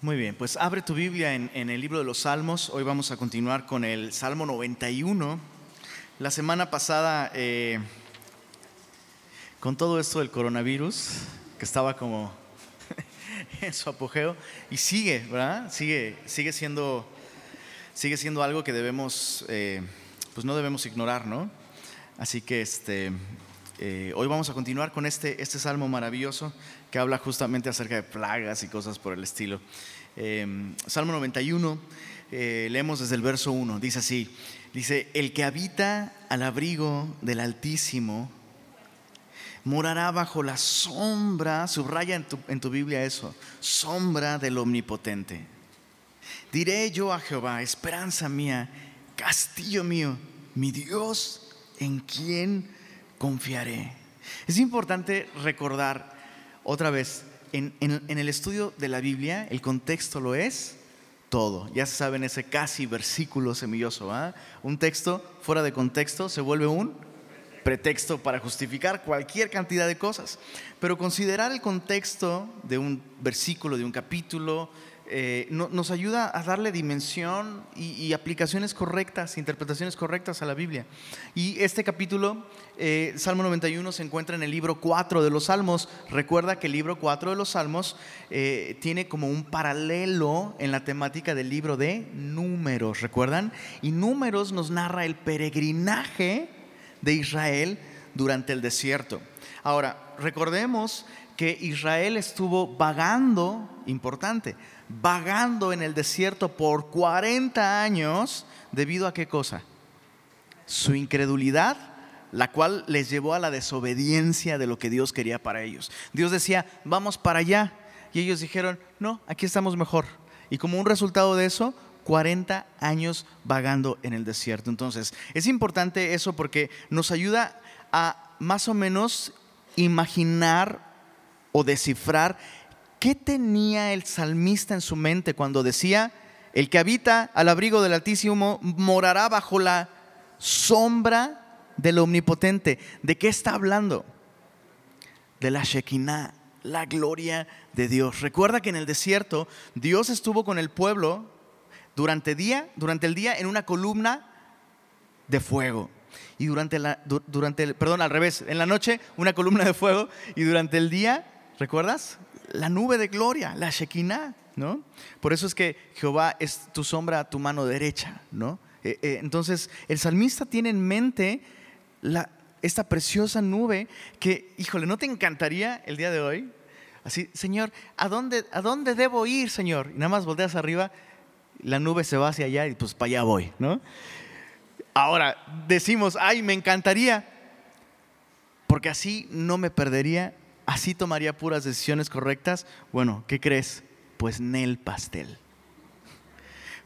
Muy bien, pues abre tu Biblia en, el libro de los Salmos. Hoy vamos a continuar con el Salmo 91. La semana pasada, eh, con todo esto del coronavirus, que estaba como en su apogeo, y sigue, ¿verdad? Sigue, sigue, siendo, sigue siendo algo que debemos, eh, pues no debemos ignorar, ¿no? Así que este, eh, hoy vamos a continuar con este, este salmo maravilloso que habla justamente acerca de plagas y cosas por el estilo. Em, salmo 91, eh, leemos desde el verso 1, dice así, dice, el que habita al abrigo del Altísimo morará bajo la sombra, subraya en tu, en tu Biblia eso, sombra del Omnipotente. Diré yo a Jehová, esperanza mía, castillo mío, mi Dios, en quien confiaré. Es importante recordar otra vez, en, el estudio de la Biblia, el contexto lo es todo. Ya se saben ese casi versículo semilloso. Un texto fuera de contexto se vuelve un pretexto para justificar cualquier cantidad de cosas. Pero considerar el contexto de un versículo, de un capítulo, eh, nos ayuda a darle dimensión y, aplicaciones correctas, interpretaciones correctas a la Biblia. Y este capítulo, eh, Salmo 91, se encuentra en el libro 4 de los Salmos. Recuerda que el libro 4 de los Salmos eh, tiene como un paralelo en la temática del libro de números, ¿recuerdan? Y números nos narra el peregrinaje de Israel durante el desierto. Ahora, recordemos que Israel estuvo vagando, importante, vagando en el desierto por 40 años debido a qué cosa? Su incredulidad, la cual les llevó a la desobediencia de lo que Dios quería para ellos. Dios decía, vamos para allá. Y ellos dijeron, no, aquí estamos mejor. Y como un resultado de eso, 40 años vagando en el desierto. Entonces, es importante eso porque nos ayuda a más o menos imaginar o descifrar ¿Qué tenía el salmista en su mente cuando decía, el que habita al abrigo del Altísimo morará bajo la sombra del Omnipotente? ¿De qué está hablando? De la Shekinah, la gloria de Dios. Recuerda que en el desierto Dios estuvo con el pueblo durante, día, durante el día en una columna de fuego. Y durante la, durante el, perdón, al revés, en la noche una columna de fuego y durante el día, ¿recuerdas? La nube de gloria, la Shekinah, ¿no? Por eso es que Jehová es tu sombra tu mano derecha, ¿no? Eh, eh, entonces, el salmista tiene en mente esta preciosa nube que, híjole, ¿no te encantaría el día de hoy? Así, Señor, ¿a dónde, ¿a dónde debo ir, Señor? Y nada más volteas arriba, la nube se va hacia allá y pues para allá voy, ¿no? Ahora, decimos, ay, me encantaría, porque así no me perdería así tomaría puras decisiones correctas, bueno, ¿qué crees? Pues Nel pastel.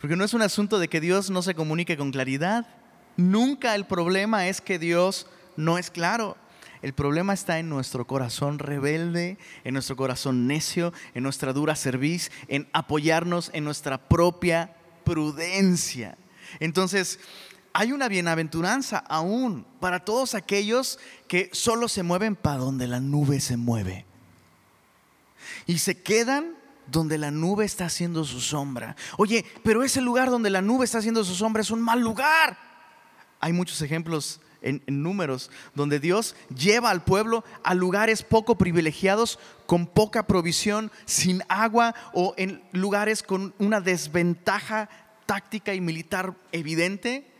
Porque no es un asunto de que Dios no se comunique con claridad. Nunca el problema es que Dios no es claro. El problema está en nuestro corazón rebelde, en nuestro corazón necio, en nuestra dura cerviz, en apoyarnos en nuestra propia prudencia. Entonces, hay una bienaventuranza aún para todos aquellos que solo se mueven para donde la nube se mueve. Y se quedan donde la nube está haciendo su sombra. Oye, pero ese lugar donde la nube está haciendo su sombra es un mal lugar. Hay muchos ejemplos en, números donde Dios lleva al pueblo a lugares poco privilegiados, con poca provisión, sin agua o en lugares con una desventaja táctica y militar evidente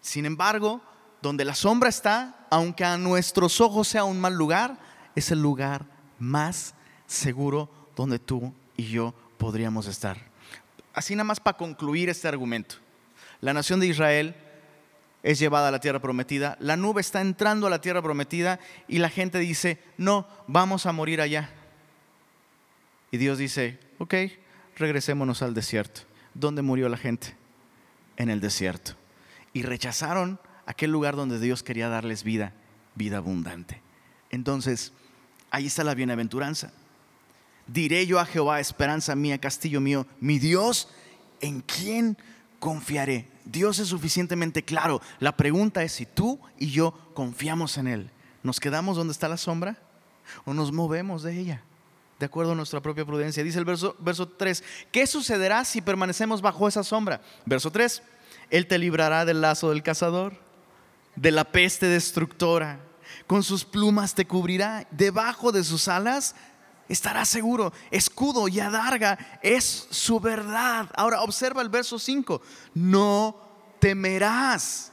sin embargo, donde la sombra está, aunque a nuestros ojos sea un mal lugar, es el lugar más seguro donde tú y yo podríamos estar. Así nada más para concluir este argumento. La nación de Israel es llevada a la tierra prometida, la nube está entrando a la tierra prometida y la gente dice, no, vamos a morir allá. Y Dios dice, ok, regresémonos al desierto. ¿Dónde murió la gente? En el desierto y rechazaron aquel lugar donde Dios quería darles vida, vida abundante. Entonces, ahí está la bienaventuranza. Diré yo a Jehová, esperanza mía, castillo mío, mi Dios, ¿en quién confiaré? Dios es suficientemente claro. La pregunta es si tú y yo confiamos en Él. ¿Nos quedamos donde está la sombra o nos movemos de ella? de acuerdo a nuestra propia prudencia. Dice el verso, verso 3, ¿qué sucederá si permanecemos bajo esa sombra? Verso 3, Él te librará del lazo del cazador, de la peste destructora, con sus plumas te cubrirá, debajo de sus alas estará seguro. Escudo y adarga es su verdad. Ahora observa el verso 5, no temerás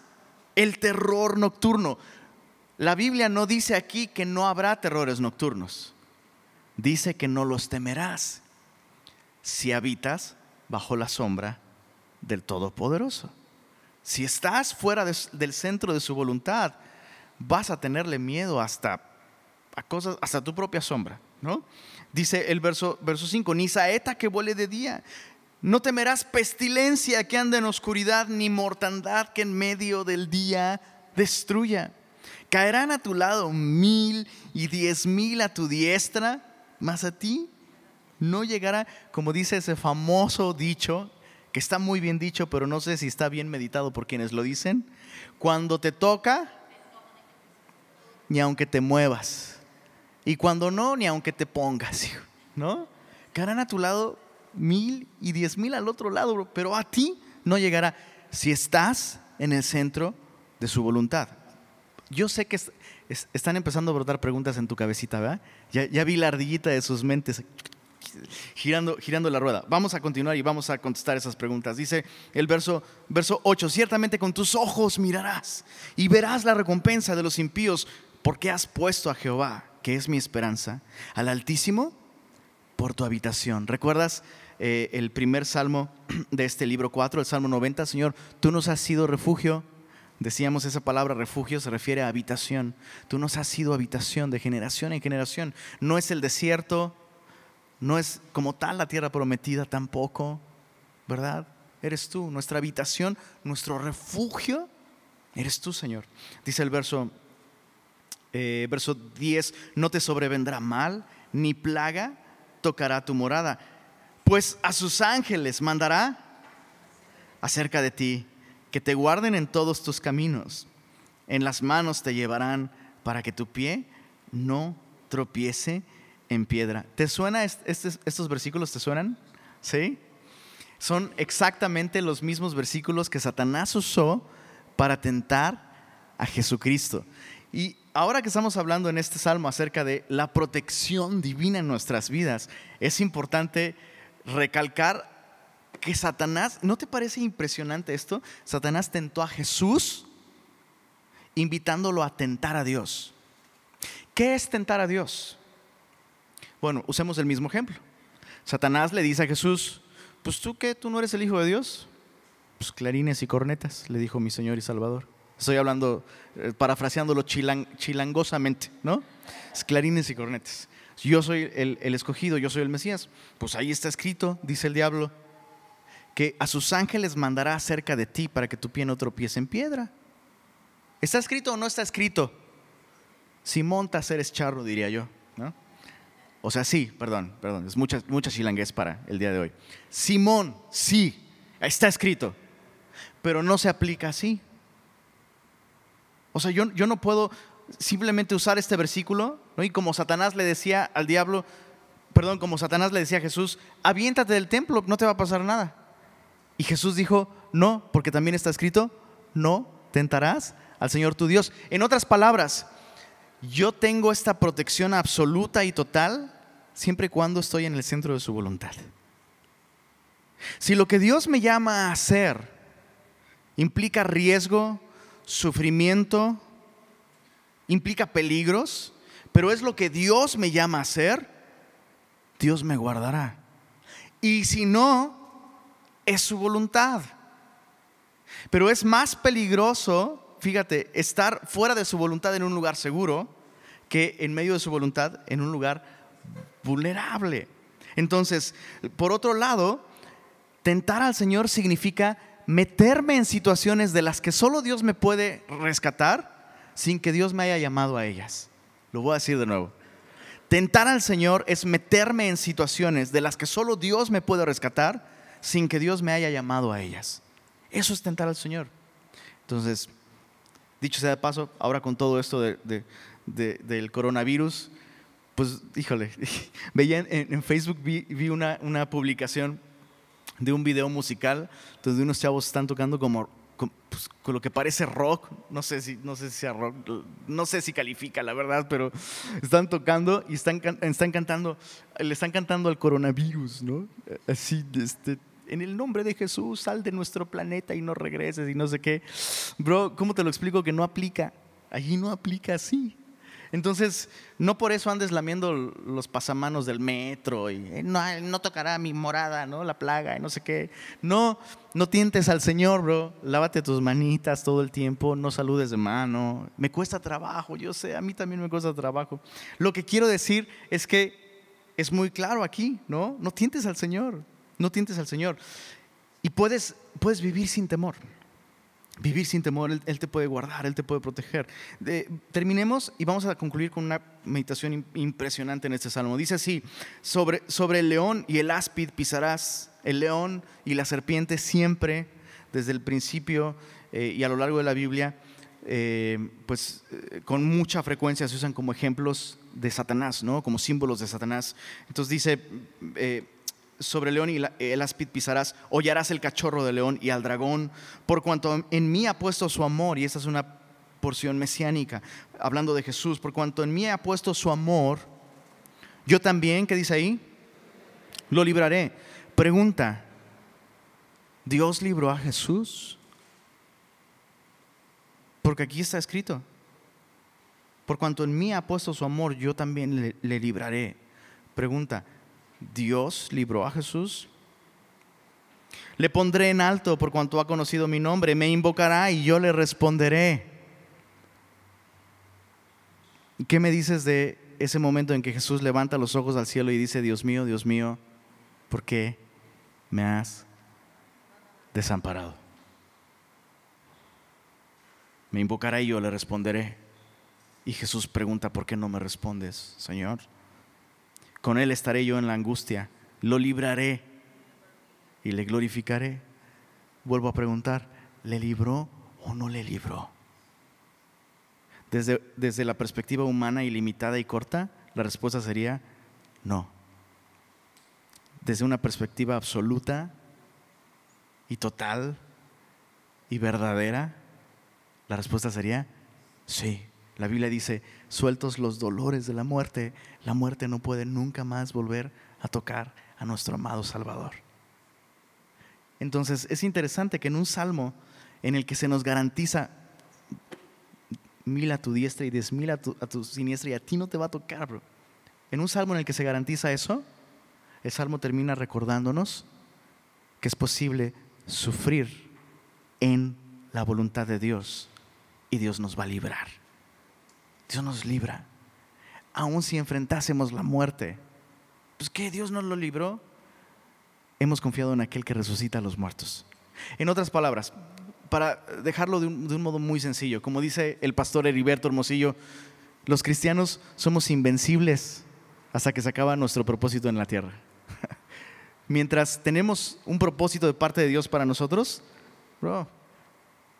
el terror nocturno. La Biblia no dice aquí que no habrá terrores nocturnos dice que no los temerás si habitas bajo la sombra del Todopoderoso. Si estás fuera del centro de su voluntad, vas a tenerle miedo hasta a cosas, hasta tu propia sombra, ¿no? Dice el verso, verso 5, ni saeta que vuele de día, no temerás pestilencia que ande en oscuridad, ni mortandad que en medio del día destruya. Caerán a tu lado mil y diez mil a tu diestra, más a ti no llegará, como dice ese famoso dicho, está muy bien dicho, pero no sé si está bien meditado por quienes lo dicen, cuando te toca, ni aunque te muevas, y cuando no, ni aunque te pongas, ¿no? Caerán a tu lado mil y diez mil al otro lado, pero a ti no llegará si estás en el centro de su voluntad. Yo sé que están empezando a brotar preguntas en tu cabecita, ¿verdad? Ya, vi la ardillita de sus mentes girando, girando la rueda. Vamos a continuar y vamos a contestar esas preguntas. Dice el verso, verso 8, ciertamente con tus ojos mirarás y verás la recompensa de los impíos porque has puesto a Jehová, que es mi esperanza, al Altísimo por tu habitación. ¿Recuerdas eh, el primer salmo de este libro 4, el Salmo 90? Señor, tú nos has sido refugio Decíamos esa palabra refugio se refiere a habitación. Tú nos has sido habitación de generación en generación. No es el desierto, no es como tal la tierra prometida tampoco, ¿verdad? Eres tú, nuestra habitación, nuestro refugio, eres tú, Señor. Dice el verso, eh, verso 10, no te sobrevendrá mal, ni plaga tocará tu morada, pues a sus ángeles mandará acerca de ti que te guarden en todos tus caminos. En las manos te llevarán para que tu pie no tropiece en piedra. ¿Te suena estos versículos? ¿Te suenan? ¿Sí? Son exactamente los mismos versículos que Satanás usó para tentar a Jesucristo. Y ahora que estamos hablando en este salmo acerca de la protección divina en nuestras vidas, es importante recalcar que Satanás, ¿no te parece impresionante esto? Satanás tentó a Jesús invitándolo a tentar a Dios. ¿Qué es tentar a Dios? Bueno, usemos el mismo ejemplo. Satanás le dice a Jesús, pues tú qué, tú no eres el Hijo de Dios. Pues clarines y cornetas, le dijo mi Señor y Salvador. Estoy hablando, eh, parafraseándolo chilangosamente, ¿no? Es clarines y cornetas. Yo soy el, escogido, yo soy el Mesías. Pues ahí está escrito, dice el diablo que a sus ángeles mandará acerca de ti para que tu pie no tropiece en piedra. ¿Está escrito o no está escrito? Si montas eres charro, diría yo. O sea, sí, perdón, perdón, es mucha, mucha chilanguez para el día de hoy. Simón, sí, está escrito, pero no se aplica así. O sea, yo, yo no puedo simplemente usar este versículo, ¿no? y como Satanás le decía al diablo, perdón, como Satanás le decía a Jesús, aviéntate del templo, no te va a pasar nada. Y Jesús dijo, no, porque también está escrito, no tentarás al Señor tu Dios. En otras palabras, yo tengo esta protección absoluta y total siempre y cuando estoy en el centro de su voluntad. Si lo que Dios me llama a hacer implica riesgo, sufrimiento, implica peligros, pero es lo que Dios me llama a hacer, Dios me guardará. Y si no, es su voluntad. Pero es más peligroso, fíjate, estar fuera de su voluntad en un lugar seguro que en medio de su voluntad en un lugar vulnerable. Entonces, por otro lado, tentar al Señor significa meterme en situaciones de las que solo Dios me puede rescatar sin que Dios me haya llamado a ellas. Lo voy a decir de nuevo. Tentar al Señor es meterme en situaciones de las que solo Dios me puede rescatar sin que Dios me haya llamado a ellas. Eso es tentar al Señor. Entonces, dicho sea de paso, ahora con todo esto del coronavirus, pues, híjole, veía en, Facebook, vi, una, una, publicación de un video musical donde unos chavos están tocando como pues, con, lo que parece rock, no sé si no sé si sea rock, no sé si califica la verdad, pero están tocando y están, están cantando, le están cantando al coronavirus, ¿no? Así, este, en el nombre de Jesús, sal de nuestro planeta y no regreses y no sé qué. Bro, ¿cómo te lo explico que no aplica? Allí no aplica así. Entonces, no por eso andes lamiendo los pasamanos del metro y eh, no, tocará mi morada, ¿no? La plaga y no sé qué. No, no tientes al Señor, bro. Lávate tus manitas todo el tiempo, no saludes de mano. Me cuesta trabajo, yo sé, a mí también me cuesta trabajo. Lo que quiero decir es que es muy claro aquí, ¿no? No tientes al Señor, no tientes al Señor. Y puedes, puedes vivir sin temor. Vivir sin temor, Él, te puede guardar, Él te puede proteger. terminemos y vamos a concluir con una meditación impresionante en este salmo. Dice así, sobre, sobre el león y el áspid pisarás, el león y la serpiente siempre, desde el principio eh, y a lo largo de la Biblia, eh, pues eh, con mucha frecuencia se usan como ejemplos de Satanás, ¿no? como símbolos de Satanás. Entonces dice sobre león y el áspid pisarás, hollarás el cachorro del león y al dragón, por cuanto en mí ha puesto su amor, y esta es una porción mesiánica, hablando de Jesús, por cuanto en mí ha puesto su amor, yo también, ¿qué dice ahí? Lo libraré. Pregunta, ¿Dios libró a Jesús? Porque aquí está escrito, por cuanto en mí ha puesto su amor, yo también le, le libraré. Pregunta, Dios libró a Jesús. Le pondré en alto por cuanto ha conocido mi nombre, me invocará y yo le responderé. ¿Qué me dices de ese momento en que Jesús levanta los ojos al cielo y dice, Dios mío, Dios mío, ¿por qué me has desamparado? Me invocará y yo le responderé. Y Jesús pregunta, ¿por qué no me respondes, Señor? Con Él estaré yo en la angustia, lo libraré y le glorificaré. Vuelvo a preguntar, ¿le libró o no le libró? Desde, desde la perspectiva humana ilimitada y corta, la respuesta sería no. Desde una perspectiva absoluta y total y verdadera, la respuesta sería sí. La Biblia dice, sueltos los dolores de la muerte, la muerte no puede nunca más volver a tocar a nuestro amado Salvador. Entonces es interesante que en un salmo en el que se nos garantiza mil a tu diestra y diez mil a tu, a tu siniestra y a ti no te va a tocar, bro. En un salmo en el que se garantiza eso, el salmo termina recordándonos que es posible sufrir en la voluntad de Dios y Dios nos va a librar. Dios nos libra. Aun si enfrentásemos la muerte, pues que Dios nos lo libró. Hemos confiado en aquel que resucita a los muertos. En otras palabras, para dejarlo de un, modo muy sencillo, como dice el pastor Heriberto Hermosillo, los cristianos somos invencibles hasta que se acaba nuestro propósito en la tierra. Mientras tenemos un propósito de parte de Dios para nosotros, bro,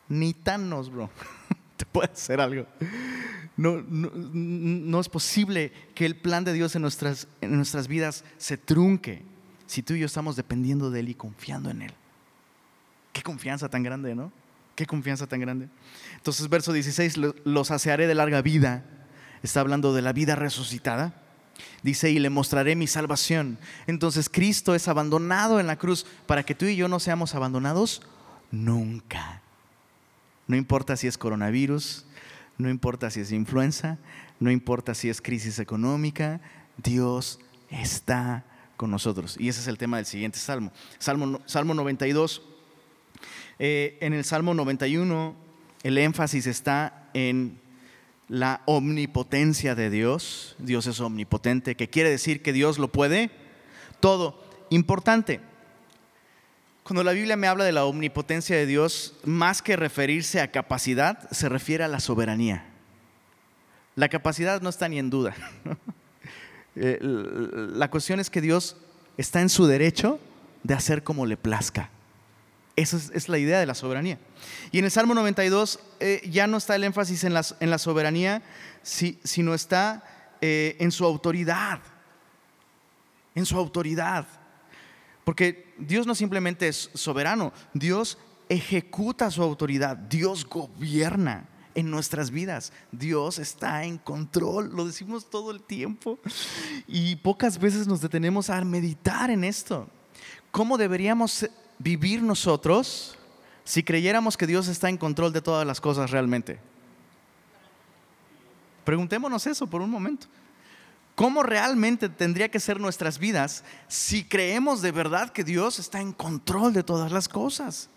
ni tan nos, bro, te puede hacer algo. No, no, es posible que el plan de Dios en nuestras, en nuestras vidas se trunque si tú y yo estamos dependiendo de Él y confiando en Él. Qué confianza tan grande, ¿no? Qué confianza tan grande. Entonces, verso 16, los asearé de larga vida. Está hablando de la vida resucitada. Dice, y le mostraré mi salvación. Entonces, Cristo es abandonado en la cruz para que tú y yo no seamos abandonados nunca. No importa si es coronavirus, no importa si es influenza, no importa si es crisis económica, Dios está con nosotros. Y ese es el tema del siguiente salmo. Salmo, salmo 92. Eh, en el Salmo 91 el énfasis está en la omnipotencia de Dios. Dios es omnipotente, que quiere decir que Dios lo puede todo. Importante, cuando la Biblia me habla de la omnipotencia de Dios, más que referirse a capacidad, se refiere a la soberanía. La capacidad no está ni en duda. Eh, la cuestión es que Dios está en su derecho de hacer como le plazca. Esa es, la idea de la soberanía. Y en el Salmo 92 eh, ya no está el énfasis en la, soberanía, sino está eh, en su autoridad, en su autoridad. Porque Dios no simplemente es soberano, Dios ejecuta su autoridad, Dios gobierna en nuestras vidas. Dios está en control, lo decimos todo el tiempo y pocas veces nos detenemos a meditar en esto. ¿Cómo deberíamos vivir nosotros si creyéramos que Dios está en control de todas las cosas realmente? Preguntémonos eso por un momento. ¿Cómo realmente tendría que ser nuestras vidas si creemos de verdad que Dios está en control de todas las cosas?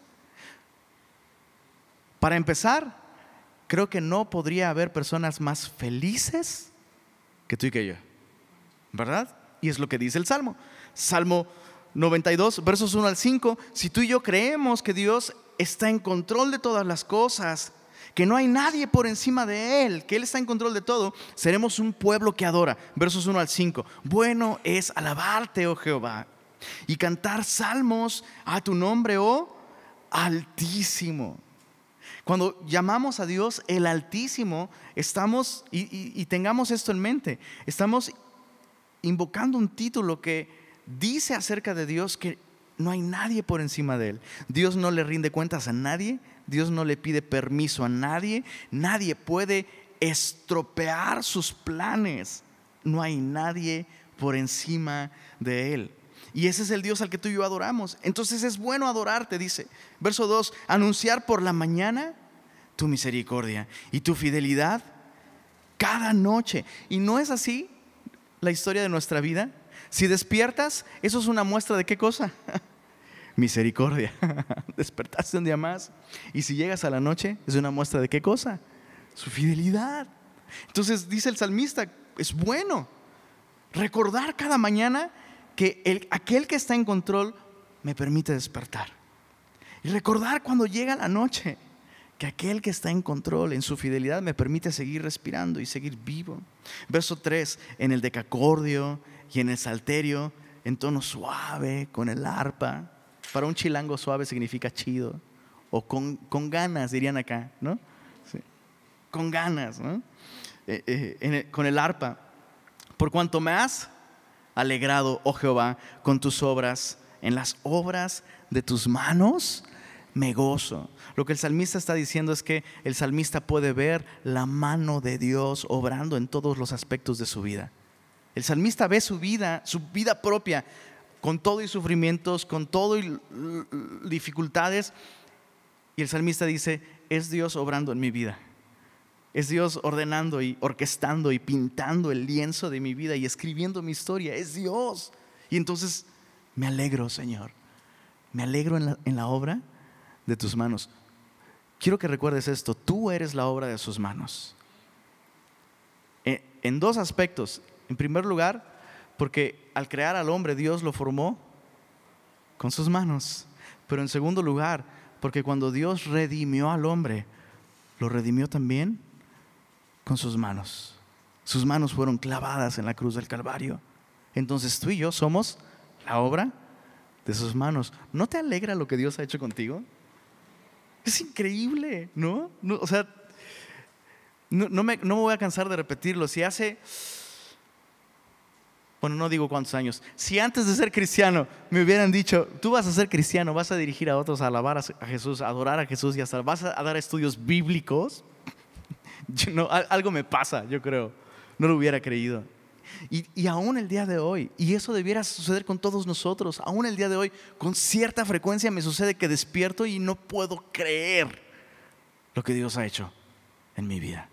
Para empezar, creo que no podría haber personas más felices que tú y que yo. ¿Verdad? Y es lo que dice el Salmo. Salmo 92, versos 1 al 5. Si tú y yo creemos que Dios está en control de todas las cosas, que no hay nadie por encima de Él, que Él está en control de todo, seremos un pueblo que adora. Versos 1 al 5. Bueno es alabarte, oh Jehová, y cantar salmos a tu nombre, oh Altísimo. Cuando llamamos a Dios el Altísimo, estamos, y, tengamos esto en mente, estamos invocando un título que dice acerca de Dios que no hay nadie por encima de Él. Dios no le rinde cuentas a nadie, Dios no le pide permiso a nadie, nadie puede estropear sus planes. No hay nadie por encima de Él. Y ese es el Dios al que tú y yo adoramos. Entonces es bueno adorarte, dice. Verso 2, anunciar por la mañana tu misericordia y tu fidelidad cada noche. ¿Y no es así la historia de nuestra vida? Si despiertas, eso es una muestra de qué cosa? Misericordia. Despertaste un día más. Y si llegas a la noche, es una muestra de qué cosa? Su fidelidad. Entonces dice el salmista, es bueno recordar cada mañana que el, aquel que está en control me permite despertar. Y recordar cuando llega la noche que aquel que está en control, en su fidelidad, me permite seguir respirando y seguir vivo. Verso 3, en el decacordio y en el salterio, en tono suave, con el arpa. Para un chilango suave significa chido. O con, con ganas, dirían acá, ¿no? Con ganas, ¿no? Eh, eh, con el arpa. Por cuanto me has alegrado, oh Jehová, con tus obras, en las obras de tus manos me gozo. Lo que el salmista está diciendo es que el salmista puede ver la mano de Dios obrando en todos los aspectos de su vida. El salmista ve su vida, su vida propia, con todo y sufrimientos, con todo y dificultades. Y el salmista dice, es Dios obrando en mi vida. Es Dios ordenando y orquestando y pintando el lienzo de mi vida y escribiendo mi historia. Es Dios. Y entonces me alegro, Señor. Me alegro en la, en la obra de tus manos. Quiero que recuerdes esto, tú eres la obra de sus manos. Eh, en dos aspectos. En primer lugar, porque al crear al hombre Dios lo formó con sus manos. Pero en segundo lugar, porque cuando Dios redimió al hombre, lo redimió también con sus manos. Sus manos fueron clavadas en la cruz del Calvario. Entonces tú y yo somos la obra de sus manos. ¿No te alegra lo que Dios ha hecho contigo? Es increíble, ¿no? o sea, no, me, voy a cansar de repetirlo. Si hace, bueno, no digo cuántos años, si antes de ser cristiano me hubieran dicho, tú vas a ser cristiano, vas a dirigir a otros a alabar a Jesús, a adorar a Jesús y hasta vas a dar estudios bíblicos, algo me pasa, yo creo. No lo hubiera creído. Y, aún el día de hoy, y eso debiera suceder con todos nosotros, aún el día de hoy, con cierta frecuencia me sucede que despierto y no puedo creer lo que Dios ha hecho en mi vida,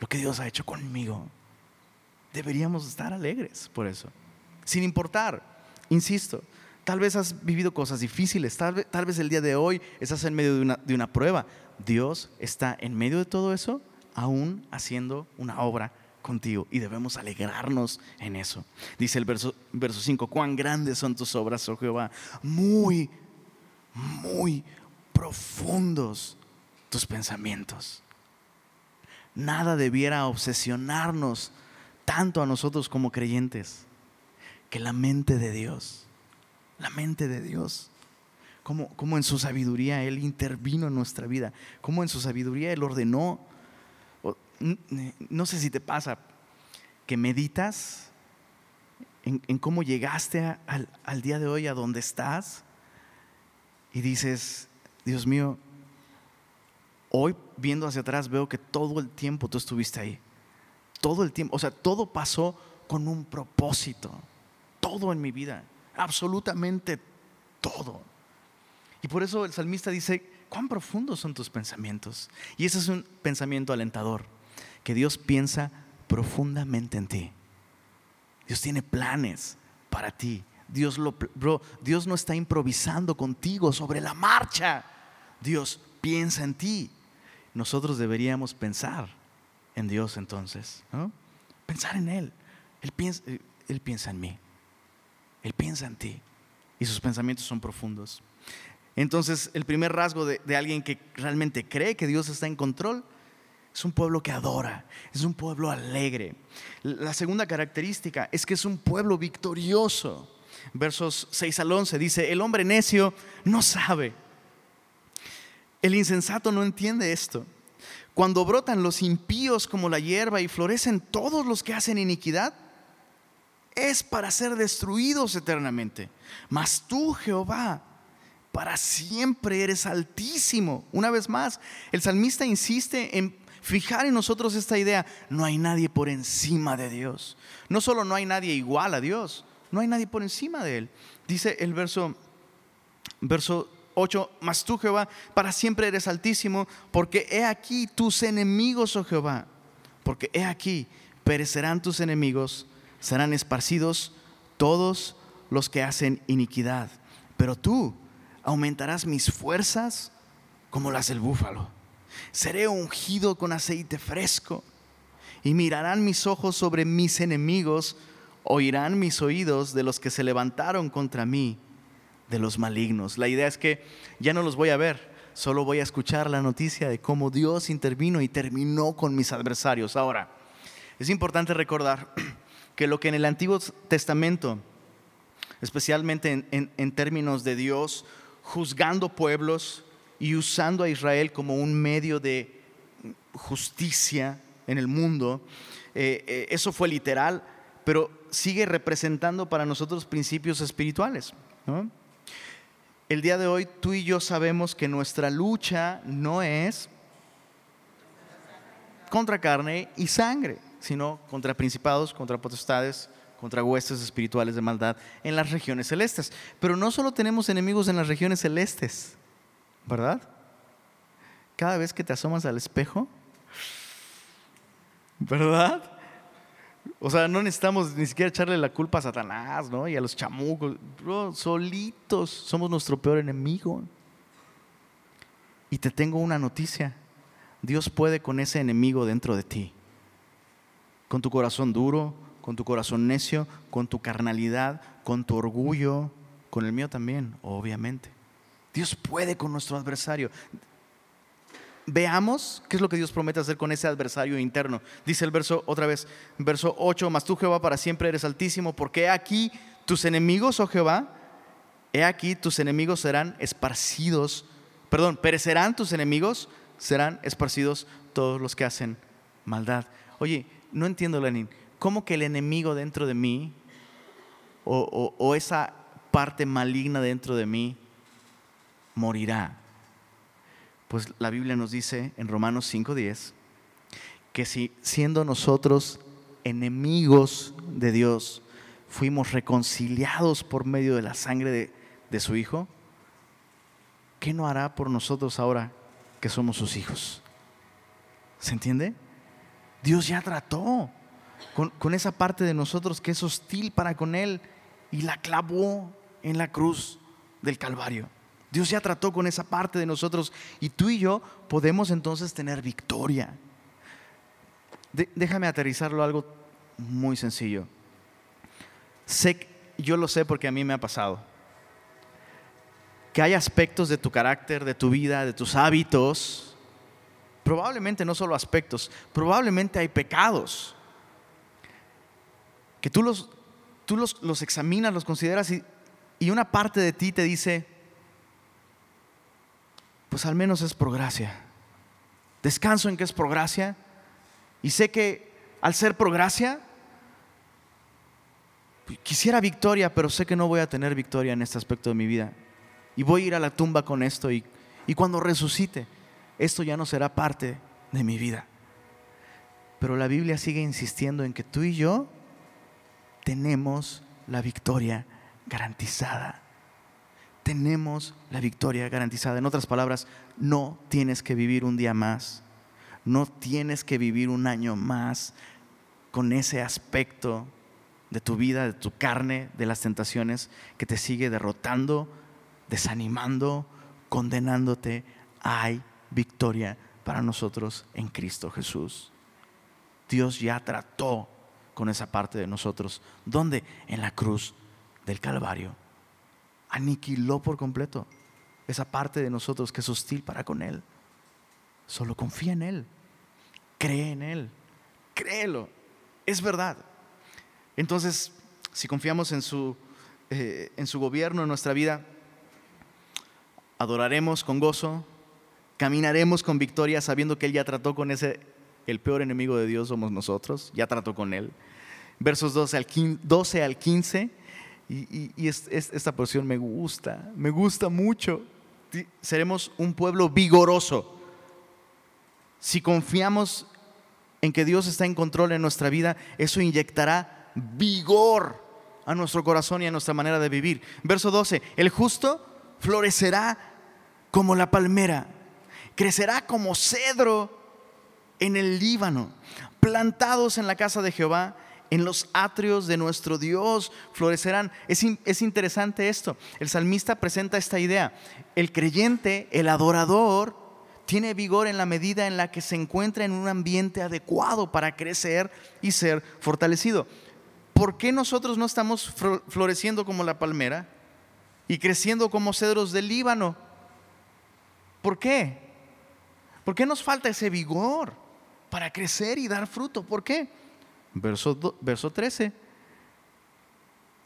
lo que Dios ha hecho conmigo. Deberíamos estar alegres por eso, sin importar, insisto, tal vez has vivido cosas difíciles, tal vez, el día de hoy estás en medio de una, de una prueba. Dios está en medio de todo eso, aún haciendo una obra contigo y debemos alegrarnos en eso. Dice el verso, verso 5, cuán grandes son tus obras, oh Jehová, muy, muy profundos tus pensamientos. Nada debiera obsesionarnos tanto a nosotros como creyentes que la mente de Dios, la mente de Dios, como, en su sabiduría Él intervino en nuestra vida, como en su sabiduría Él ordenó no sé si te pasa, que meditas en, cómo llegaste al, día de hoy, a donde estás, y dices, Dios mío, hoy viendo hacia atrás veo que todo el tiempo tú estuviste ahí. Todo el tiempo, o sea, todo pasó con un propósito. Todo en mi vida, absolutamente todo. Y por eso el salmista dice, cuán profundos son tus pensamientos. Y ese es un pensamiento alentador, que Dios piensa profundamente en ti. Dios tiene planes para ti. Dios, Dios no está improvisando contigo sobre la marcha. Dios piensa en ti. Nosotros deberíamos pensar en Dios entonces. Pensar en Él. Él piensa, Él piensa en mí. Él piensa en ti. Y sus pensamientos son profundos. Entonces, el primer rasgo de, de alguien que realmente cree que Dios está en control es un pueblo que adora, es un pueblo alegre. La segunda característica es que es un pueblo victorioso. Versos 6 al 11 dice, el hombre necio no sabe. El insensato no entiende esto. Cuando brotan los impíos como la hierba y florecen todos los que hacen iniquidad, es para ser destruidos eternamente. Mas tú, Jehová, para siempre eres altísimo. Una vez más, el salmista insiste en fijar en nosotros esta idea, no hay nadie por encima de Dios. No solo no hay nadie igual a Dios, no hay nadie por encima de Él. Dice el verso, verso 8, mas tú Jehová, para siempre eres altísimo, porque he aquí tus enemigos, oh Jehová, porque he aquí perecerán tus enemigos, serán esparcidos todos los que hacen iniquidad. Pero tú aumentarás mis fuerzas como las del búfalo seré ungido con aceite fresco y mirarán mis ojos sobre mis enemigos, oirán mis oídos de los que se levantaron contra mí, de los malignos. La idea es que ya no los voy a ver, solo voy a escuchar la noticia de cómo Dios intervino y terminó con mis adversarios. Ahora, es importante recordar que lo que en el Antiguo Testamento, especialmente en, términos de Dios, juzgando pueblos, y usando a Israel como un medio de justicia en el mundo. Eh, eh, eso fue literal, pero sigue representando para nosotros principios espirituales. El día de hoy tú y yo sabemos que nuestra lucha no es contra carne y sangre, sino contra principados, contra potestades, contra huestes espirituales de maldad en las regiones celestes. Pero no solo tenemos enemigos en las regiones celestes, ¿verdad? Cada vez que te asomas al espejo, ¿verdad? O sea, no necesitamos ni siquiera echarle la culpa a Satanás, ¿no? Y a los chamucos. solitos somos nuestro peor enemigo. Y te tengo una noticia. Dios puede con ese enemigo dentro de ti. Con tu corazón duro, con tu corazón necio, con tu carnalidad, con tu orgullo, con el mío también, obviamente. Dios puede con nuestro adversario. Veamos qué es lo que Dios promete hacer con ese adversario interno. Dice el verso otra vez, verso 8, mas tú Jehová para siempre eres altísimo, porque he aquí tus enemigos, oh Jehová, he aquí tus enemigos serán esparcidos, perdón, perecerán tus enemigos, serán esparcidos todos los que hacen maldad. Oye, no entiendo, Lenin, ¿cómo que el enemigo dentro de mí o, o esa parte maligna dentro de mí morirá. Pues la Biblia nos dice en Romanos 5:10 que si siendo nosotros enemigos de Dios, fuimos reconciliados por medio de la sangre de, de su Hijo, ¿qué no hará por nosotros ahora que somos sus hijos? ¿Se entiende? Dios ya trató con, con, esa parte de nosotros que es hostil para con Él y la clavó en la cruz del Calvario. Dios ya trató con esa parte de nosotros y tú y yo podemos entonces tener victoria. déjame aterrizarlo algo muy sencillo. Sé, yo lo sé porque a mí me ha pasado. Que hay aspectos de tu carácter, de tu vida, de tus hábitos, probablemente no solo aspectos, probablemente hay pecados. Que tú los, tú los, los examinas, los consideras y, y una parte de ti te dice, pues al menos es por gracia. Descanso en que es por gracia y sé que al ser por gracia quisiera victoria, pero sé que no voy a tener victoria en este aspecto de mi vida. Y voy a ir a la tumba con esto y, y cuando resucite, esto ya no será parte de mi vida. Pero la Biblia sigue insistiendo en que tú y yo tenemos la victoria garantizada. Tenemos la victoria garantizada. En otras palabras, no tienes que vivir un día más. No tienes que vivir un año más con ese aspecto de tu vida, de tu carne, de las tentaciones que te sigue derrotando, desanimando, condenándote. Hay victoria para nosotros en Cristo Jesús. Dios ya trató con esa parte de nosotros. ¿Dónde? En la cruz del Calvario. Aniquiló por completo esa parte de nosotros que es hostil para con Él. Solo confía en Él. Cree en Él. Créelo. Es verdad. Entonces, si confiamos en su, eh, en su gobierno, en nuestra vida, adoraremos con gozo, caminaremos con victoria sabiendo que Él ya trató con ese, el peor enemigo de Dios somos nosotros, ya trató con Él. Versos 12 al 15, y, esta porción me gusta, me gusta mucho. Seremos un pueblo vigoroso. Si confiamos en que Dios está en control en nuestra vida, eso inyectará vigor a nuestro corazón y a nuestra manera de vivir. Verso 12, el justo florecerá como la palmera, crecerá como cedro en el Líbano, plantados en la casa de Jehová, en los atrios de nuestro Dios, florecerán. Es, es, interesante esto. El salmista presenta esta idea. El creyente, el adorador, tiene vigor en la medida en la que se encuentra en un ambiente adecuado para crecer y ser fortalecido. ¿Por qué nosotros no estamos floreciendo como la palmera y creciendo como cedros del Líbano? ¿Por qué? ¿Por qué nos falta ese vigor para crecer y dar fruto? ¿Por qué? Verso, verso 13.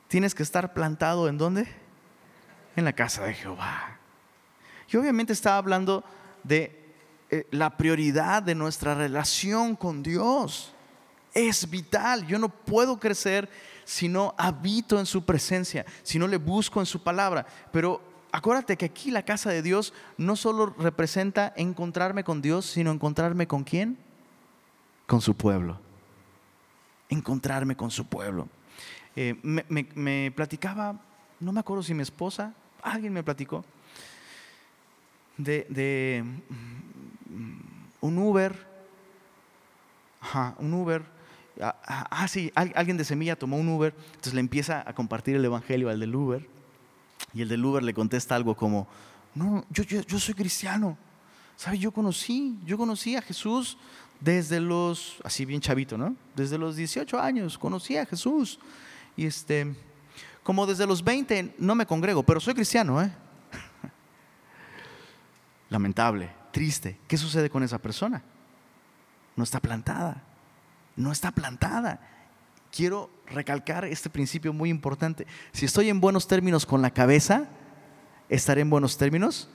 Tienes que estar plantado en dónde? En la casa de Jehová. Y obviamente estaba hablando de eh, la prioridad de nuestra relación con Dios. Es vital. Yo no puedo crecer si no habito en su presencia, si no le busco en su palabra. Pero acuérdate que aquí la casa de Dios no solo representa encontrarme con Dios, sino encontrarme con quién? Con su pueblo. Encontrarme con su pueblo. Eh, me, me platicaba, no me acuerdo si mi esposa, alguien me platicó, de, mm, un Uber, un Uber, ah, ah, ah, sí, alguien de Semilla tomó un Uber, entonces le empieza a compartir el Evangelio al del Uber, y el del Uber le contesta algo como, no, yo, yo, yo soy cristiano, ¿sabes? Yo conocí, yo conocí a Jesús desde los, así bien chavito, ¿no? Desde los 18 años conocí a Jesús, y este, como desde los 20 no me congrego, pero soy cristiano, ¿eh? lamentable, triste. ¿Qué sucede con esa persona? No está plantada. No está plantada. Quiero recalcar este principio muy importante. Si estoy en buenos términos con la cabeza, estaré en buenos términos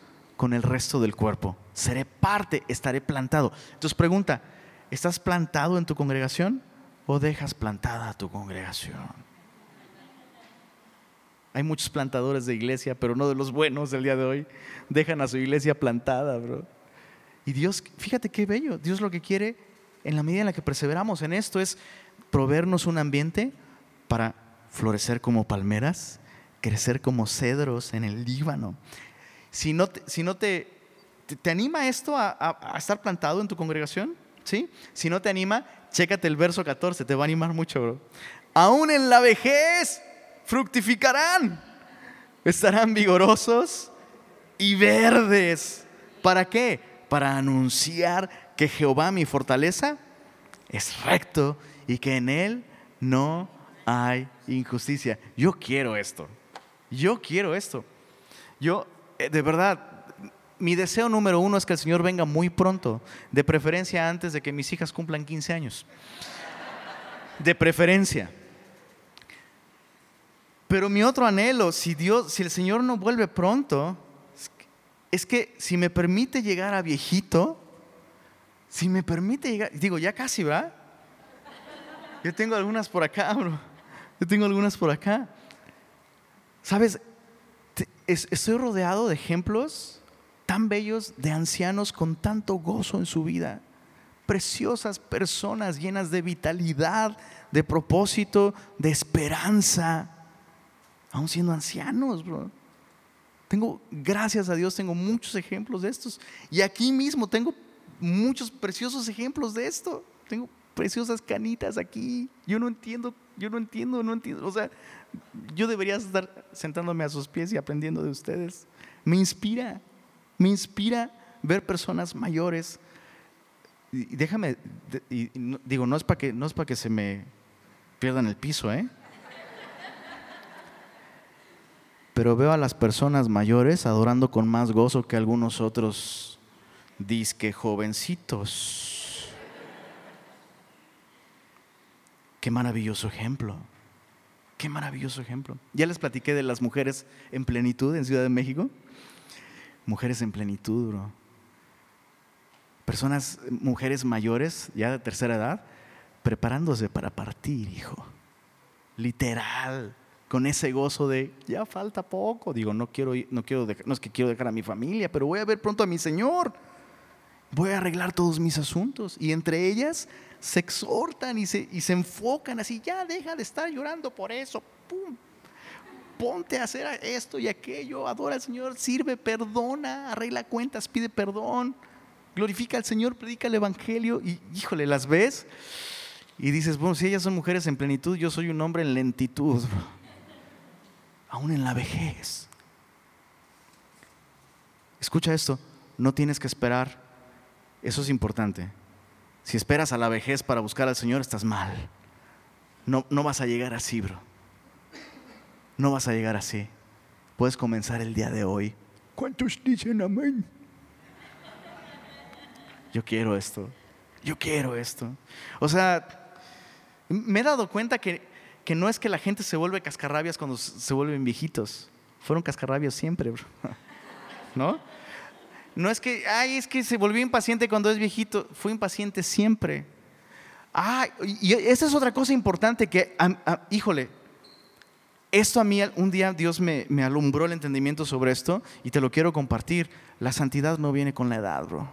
con el resto del cuerpo. Seré parte, estaré plantado. Entonces pregunta, ¿estás plantado en tu congregación o dejas plantada a tu congregación? Hay muchos plantadores de iglesia, pero no de los buenos del día de hoy. Dejan a su iglesia plantada, bro. Y Dios, fíjate qué bello. Dios lo que quiere, en la medida en la que perseveramos en esto, es proveernos un ambiente para florecer como palmeras, crecer como cedros en el Líbano. Si no te, si no te, te, anima esto a, a, estar plantado en tu congregación, ¿sí? Si no te anima, chécate el verso 14, te va a animar mucho, bro. Aún en la vejez fructificarán, estarán vigorosos y verdes. ¿Para qué? Para anunciar que Jehová mi fortaleza es recto y que en él no hay injusticia. Yo quiero esto. Yo quiero esto. Yo, de verdad, mi deseo número uno es que el Señor venga muy pronto, de preferencia antes de que mis hijas cumplan 15 años. De preferencia. Pero mi otro anhelo, si Dios, si el Señor no vuelve pronto, es que si me permite llegar a viejito, si me permite llegar, digo, ya casi, ¿va? Yo tengo algunas por acá, bro. Yo tengo algunas por acá. ¿Sabes? Estoy rodeado de ejemplos tan bellos de ancianos con tanto gozo en su vida. Preciosas personas llenas de vitalidad, de propósito, de esperanza. Aún siendo ancianos, bro. Tengo, gracias a Dios, tengo muchos ejemplos de estos. Y aquí mismo tengo muchos preciosos ejemplos de esto. Tengo preciosas canitas aquí. Yo no entiendo, yo no entiendo, no entiendo. O sea, yo debería estar sentándome a sus pies y aprendiendo de ustedes. Me inspira, me inspira ver personas mayores. Y déjame, y digo, no es para que, no es para que se me pierdan el piso, ¿eh? Pero veo a las personas mayores adorando con más gozo que algunos otros disque jovencitos. Qué maravilloso ejemplo. Qué maravilloso ejemplo. Ya les platiqué de las mujeres en plenitud en Ciudad de México. Mujeres en plenitud, bro. Personas, mujeres mayores, ya de tercera edad, preparándose para partir, hijo. Literal, con ese gozo de ya falta poco. Digo, no quiero, no quiero, no es que quiero dejar a mi familia, pero voy a ver pronto a mi Señor. Voy a arreglar todos mis asuntos. Y entre ellas se exhortan y se, y se enfocan así, ya deja de estar llorando por eso. ¡Pum! Ponte a hacer esto y aquello, adora al Señor, sirve, perdona, arregla cuentas, pide perdón, glorifica al Señor, predica el Evangelio y híjole, las ves y dices, bueno, si ellas son mujeres en plenitud, yo soy un hombre en lentitud, aún en la vejez. Escucha esto, no tienes que esperar, eso es importante. Si esperas a la vejez para buscar al Señor, estás mal. No, no vas a llegar así, bro. No vas a llegar así. Puedes comenzar el día de hoy. ¿Cuántos dicen amén? Yo quiero esto. Yo quiero esto. O sea, me he dado cuenta que, que no es que la gente se vuelve cascarrabias cuando se vuelven viejitos. Fueron cascarrabias siempre, bro. ¿No? No es que, ay, es que se volvió impaciente cuando es viejito. Fue impaciente siempre. Ah, y esa es otra cosa importante que, híjole, esto a mí un día Dios me, me, alumbró el entendimiento sobre esto y te lo quiero compartir. La santidad no viene con la edad, bro.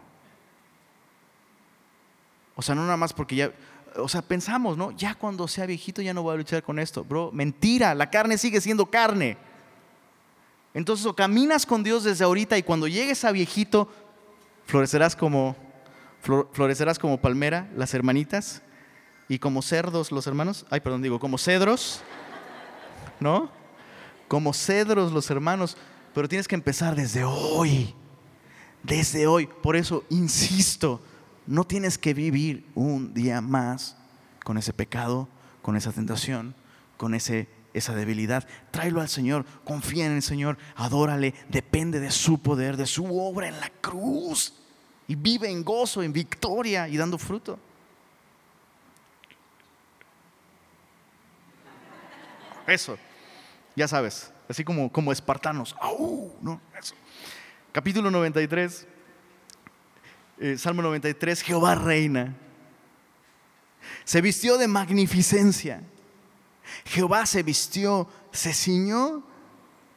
O sea, no nada más porque ya, o sea, pensamos, ¿no? Ya cuando sea viejito ya no voy a luchar con esto, bro. Mentira, la carne sigue siendo carne. Entonces o caminas con Dios desde ahorita y cuando llegues a viejito, florecerás como, florecerás como palmera, las hermanitas, y como cerdos los hermanos, ay, perdón, digo, como cedros, ¿no? Como cedros los hermanos, pero tienes que empezar desde hoy, desde hoy. Por eso, insisto, no tienes que vivir un día más con ese pecado, con esa tentación, con ese esa debilidad. Tráelo al Señor, confía en el Señor, adórale, depende de su poder, de su obra en la cruz. Y vive en gozo, en victoria y dando fruto. Eso, ya sabes, así como, como espartanos. ¿no? Capítulo 93, eh, Salmo 93, Jehová reina. Se vistió de magnificencia Jehová se vistió, se ciñó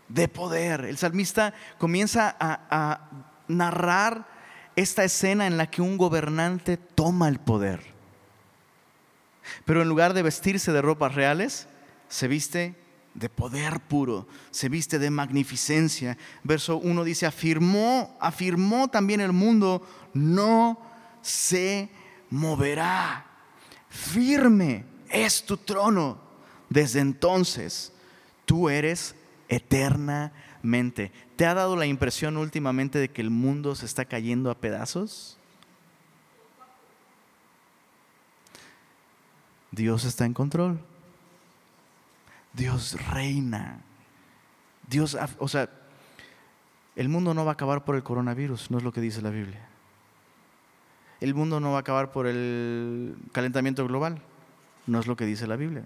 de poder. El salmista comienza a, narrar esta escena en la que un gobernante toma el poder. Pero en lugar de vestirse de ropas reales, se viste de poder puro, se viste de magnificencia. Verso 1 dice, afirmó, afirmó también el mundo, no se moverá. Firme es tu trono desde entonces, tú eres eternamente. ¿Te ha dado la impresión últimamente de que el mundo se está cayendo a pedazos? Dios está en control. Dios reina. Dios, o sea, el mundo no va a acabar por el coronavirus, no es lo que dice la Biblia. El mundo no va a acabar por el calentamiento global, no es lo que dice la Biblia.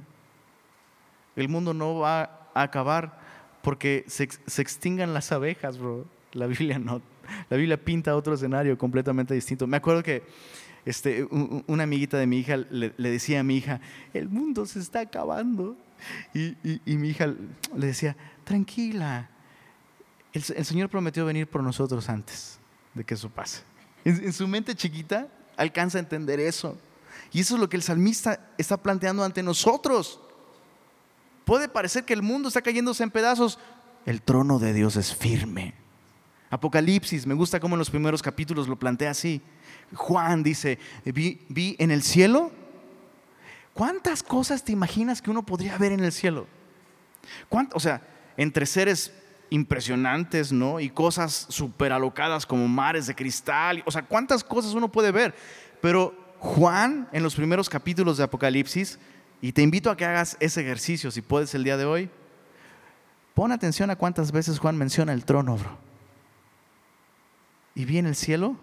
El mundo no va a acabar porque se, extingan las abejas, bro. La Biblia no. La Biblia pinta otro escenario completamente distinto. Me acuerdo que este, una amiguita de mi hija le, decía a mi hija, el mundo se está acabando. Y, mi hija le decía, tranquila, el, Señor prometió venir por nosotros antes de que eso pase. en su mente chiquita alcanza a entender eso. Y eso es lo que el salmista está planteando ante nosotros. Puede parecer que el mundo está cayéndose en pedazos. El trono de Dios es firme. Apocalipsis, me gusta cómo en los primeros capítulos lo plantea así. Juan dice, vi, en el cielo. ¿Cuántas cosas te imaginas que uno podría ver en el cielo? O sea, entre seres impresionantes, ¿no? Y cosas súper alocadas como mares de cristal. O sea, ¿cuántas cosas uno puede ver? Pero Juan, en los primeros capítulos de Apocalipsis, y te invito a que hagas ese ejercicio, si puedes, el día de hoy, pon atención a cuántas veces Juan menciona el trono, bro. Y vi el cielo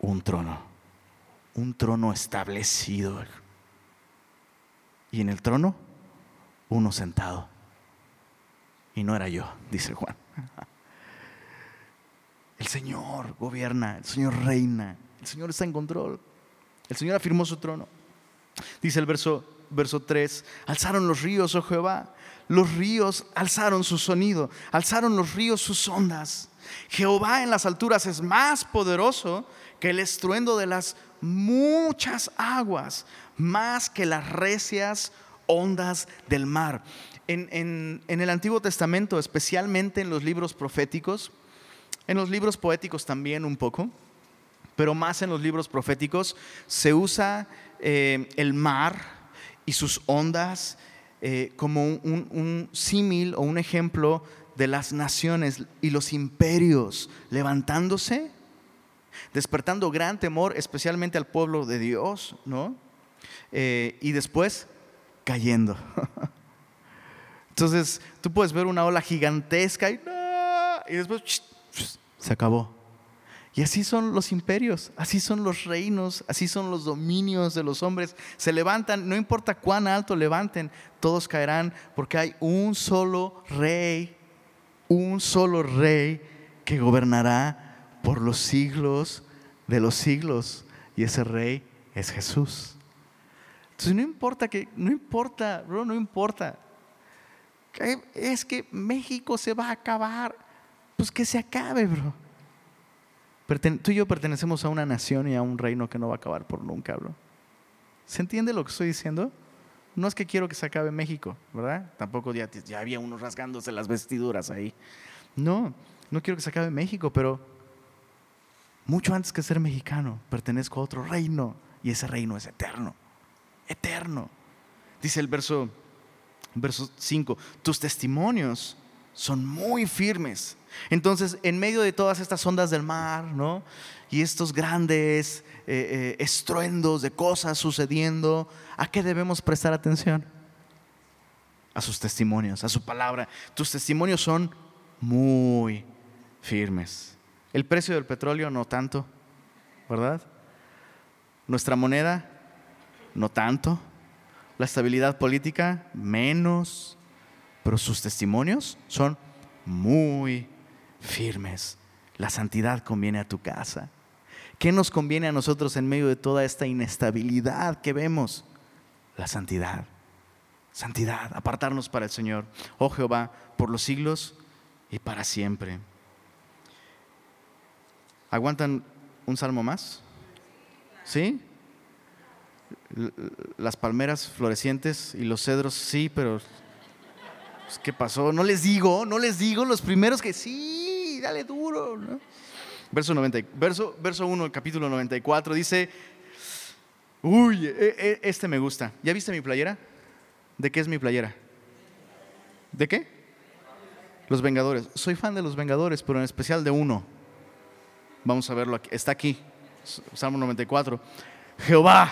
un trono, un trono establecido. Y en el trono, uno sentado. Y no era yo, dice Juan. El Señor gobierna, el Señor reina, el Señor está en control. El Señor afirmó su trono. Dice el verso, verso 3, alzaron los ríos, oh Jehová, los ríos alzaron su sonido, alzaron los ríos sus ondas. Jehová en las alturas es más poderoso que el estruendo de las muchas aguas, más que las recias ondas del mar. En, en, el Antiguo Testamento, especialmente en los libros proféticos, en los libros poéticos también un poco, pero más en los libros proféticos, se usa eh, el mar y sus ondas eh, como un, símil o un ejemplo de las naciones y los imperios levantándose, despertando gran temor, especialmente al pueblo de Dios, ¿no? Eh, y después cayendo. Entonces, tú puedes ver una ola gigantesca y, y después se acabó. Y así son los imperios, así son los reinos, así son los dominios de los hombres. Se levantan, no importa cuán alto levanten, todos caerán porque hay un solo rey, un solo rey que gobernará por los siglos de los siglos. Y ese rey es Jesús. Entonces no importa que, no importa, bro, no importa. Es que México se va a acabar. Pues que se acabe, bro. Tú y yo pertenecemos a una nación y a un reino que no va a acabar por nunca, bro. ¿Se entiende lo que estoy diciendo? No es que quiero que se acabe México, ¿verdad? Tampoco ya, había unos rasgándose las vestiduras ahí. No, no quiero que se acabe México, pero mucho antes que ser mexicano, pertenezco a otro reino y ese reino es eterno, eterno. Dice el verso, verso 5, tus testimonios son muy firmes entonces, en medio de todas estas ondas del mar, ¿no? Y estos grandes eh, eh, estruendos de cosas sucediendo, ¿a qué debemos prestar atención? A sus testimonios, a su palabra. Tus testimonios son muy firmes. El precio del petróleo no tanto, ¿verdad? Nuestra moneda no tanto. La estabilidad política menos. Pero sus testimonios son muy firmes. La santidad conviene a tu casa. ¿Qué nos conviene a nosotros en medio de toda esta inestabilidad que vemos? La santidad. Santidad, apartarnos para el Señor. Oh Jehová, por los siglos y para siempre. ¿Aguantan un salmo más? ¿Sí? Las palmeras florecientes y los cedros, sí, pero pues, ¿qué pasó? No les digo, no les digo los primeros que sí, dale duro. Verso, 90, verso, verso 1, capítulo 94, dice, uy, e, e, este me gusta. ¿Ya viste mi playera? ¿De qué es mi playera? ¿De qué? Los Vengadores. Soy fan de los Vengadores, pero en especial de uno. Vamos a verlo aquí. Está aquí. Salmo 94. Jehová,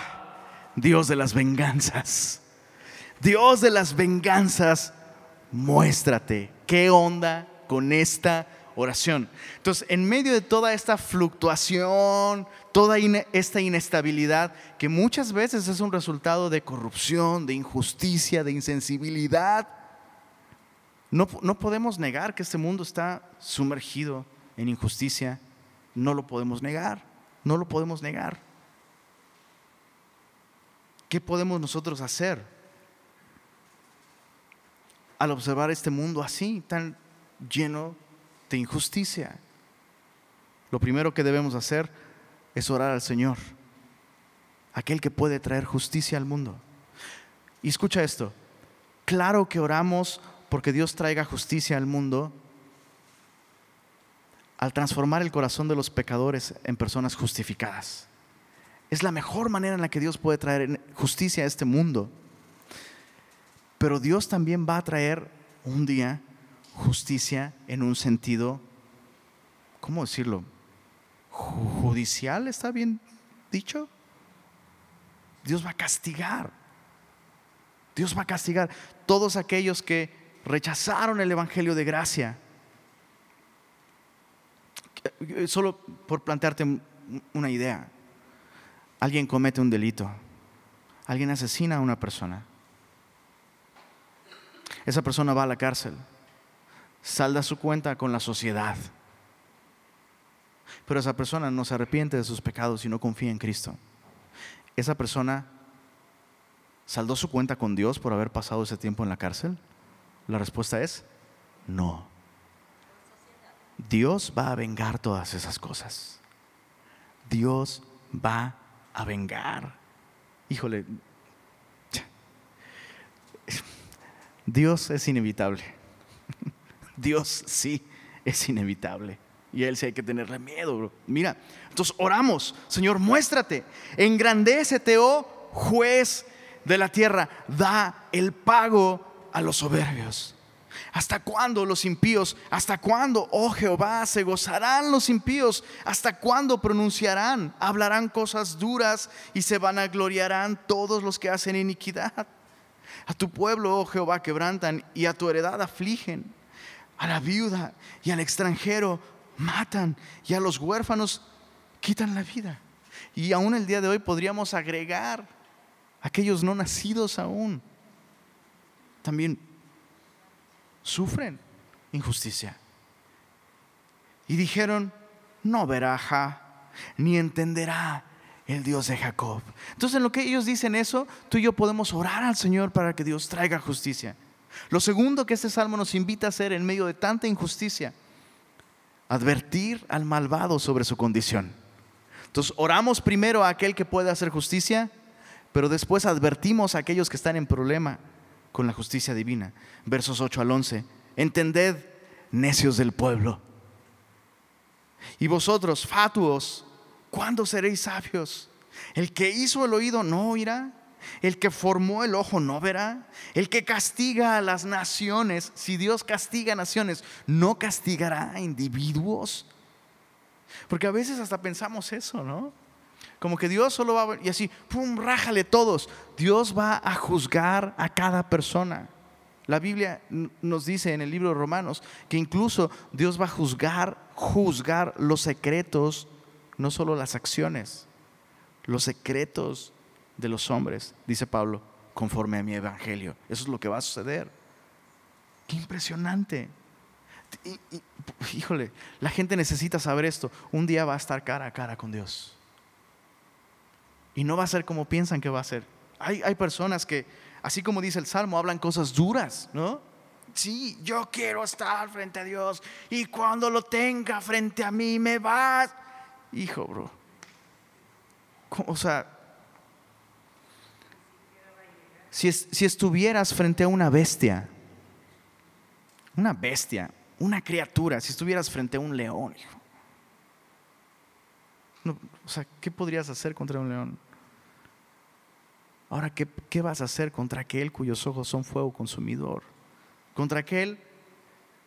Dios de las venganzas. Dios de las venganzas, muéstrate. ¿Qué onda con esta oración. Entonces, en medio de toda esta fluctuación, toda esta inestabilidad, que muchas veces es un resultado de corrupción, de injusticia, de insensibilidad, no, no podemos negar que este mundo está sumergido en injusticia. No lo podemos negar, no lo podemos negar. ¿Qué podemos nosotros hacer? Al observar este mundo así, tan lleno de injusticia. Lo primero que debemos hacer es orar al Señor, aquel que puede traer justicia al mundo. Y escucha esto, claro que oramos porque Dios traiga justicia al mundo al transformar el corazón de los pecadores en personas justificadas. Es la mejor manera en la que Dios puede traer justicia a este mundo. Pero Dios también va a traer un día justicia en un sentido, ¿cómo decirlo? Judicial, ¿está bien dicho? Dios va a castigar. Dios va a castigar todos aquellos que rechazaron el Evangelio de gracia. Solo por plantearte una idea. Alguien comete un delito. Alguien asesina a una persona. Esa persona va a la cárcel. Salda su cuenta con la sociedad. Pero esa persona no se arrepiente de sus pecados y no confía en Cristo. Esa persona saldó su cuenta con Dios por haber pasado ese tiempo en la cárcel. La respuesta es no. Dios va a vengar todas esas cosas. Dios va a vengar. Híjole, Dios es inevitable. Dios sí es inevitable. Y a Él sí hay que tenerle miedo, Mira, entonces oramos, Señor, muéstrate, engrandécete, oh juez de la tierra, da el pago a los soberbios. ¿Hasta cuándo los impíos? ¿Hasta cuándo, oh Jehová, se gozarán los impíos? ¿Hasta cuándo pronunciarán? Hablarán cosas duras y se van a gloriarán todos los que hacen iniquidad. A tu pueblo, oh Jehová, quebrantan y a tu heredad afligen. A la viuda y al extranjero matan y a los huérfanos quitan la vida. Y aún el día de hoy podríamos agregar aquellos no nacidos aún. También sufren injusticia. Y dijeron, no verá, ni entenderá el Dios de Jacob. Entonces en lo que ellos dicen eso, tú y yo podemos orar al Señor para que Dios traiga justicia. Lo segundo que este salmo nos invita a hacer en medio de tanta injusticia, advertir al malvado sobre su condición. Entonces oramos primero a aquel que puede hacer justicia, pero después advertimos a aquellos que están en problema con la justicia divina. Versos 8 al 11. Entended, necios del pueblo. Y vosotros, fatuos, ¿cuándo seréis sabios? El que hizo el oído no oirá. El que formó el ojo no verá. El que castiga a las naciones, si Dios castiga a naciones, no castigará a individuos. Porque a veces hasta pensamos eso, ¿no? Como que Dios solo va a y así, pum, rájale todos. Dios va a juzgar a cada persona. La Biblia nos dice en el libro de Romanos que incluso Dios va a juzgar, juzgar los secretos, no solo las acciones, los secretos de los hombres, dice Pablo, conforme a mi evangelio. Eso es lo que va a suceder. Qué impresionante. híjole, la gente necesita saber esto. Un día va a estar cara a cara con Dios. Y no va a ser como piensan que va a ser. Hay, hay personas que, así como dice el Salmo, hablan cosas duras, ¿no? Sí, yo quiero estar frente a Dios y cuando lo tenga frente a mí me vas. Hijo, bro. O sea, si, si estuvieras frente a una bestia, una bestia, una criatura, si estuvieras frente a un león, hijo, o sea, ¿qué podrías hacer contra un león? Ahora, ¿qué, ¿qué, vas a hacer contra aquel cuyos ojos son fuego consumidor? Contra aquel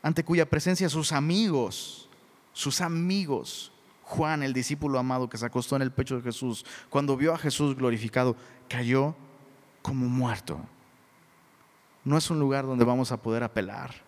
ante cuya presencia sus amigos, sus amigos, Juan, el discípulo amado que se acostó en el pecho de Jesús, cuando vio a Jesús glorificado, cayó como muerto. No es un lugar donde vamos a poder apelar.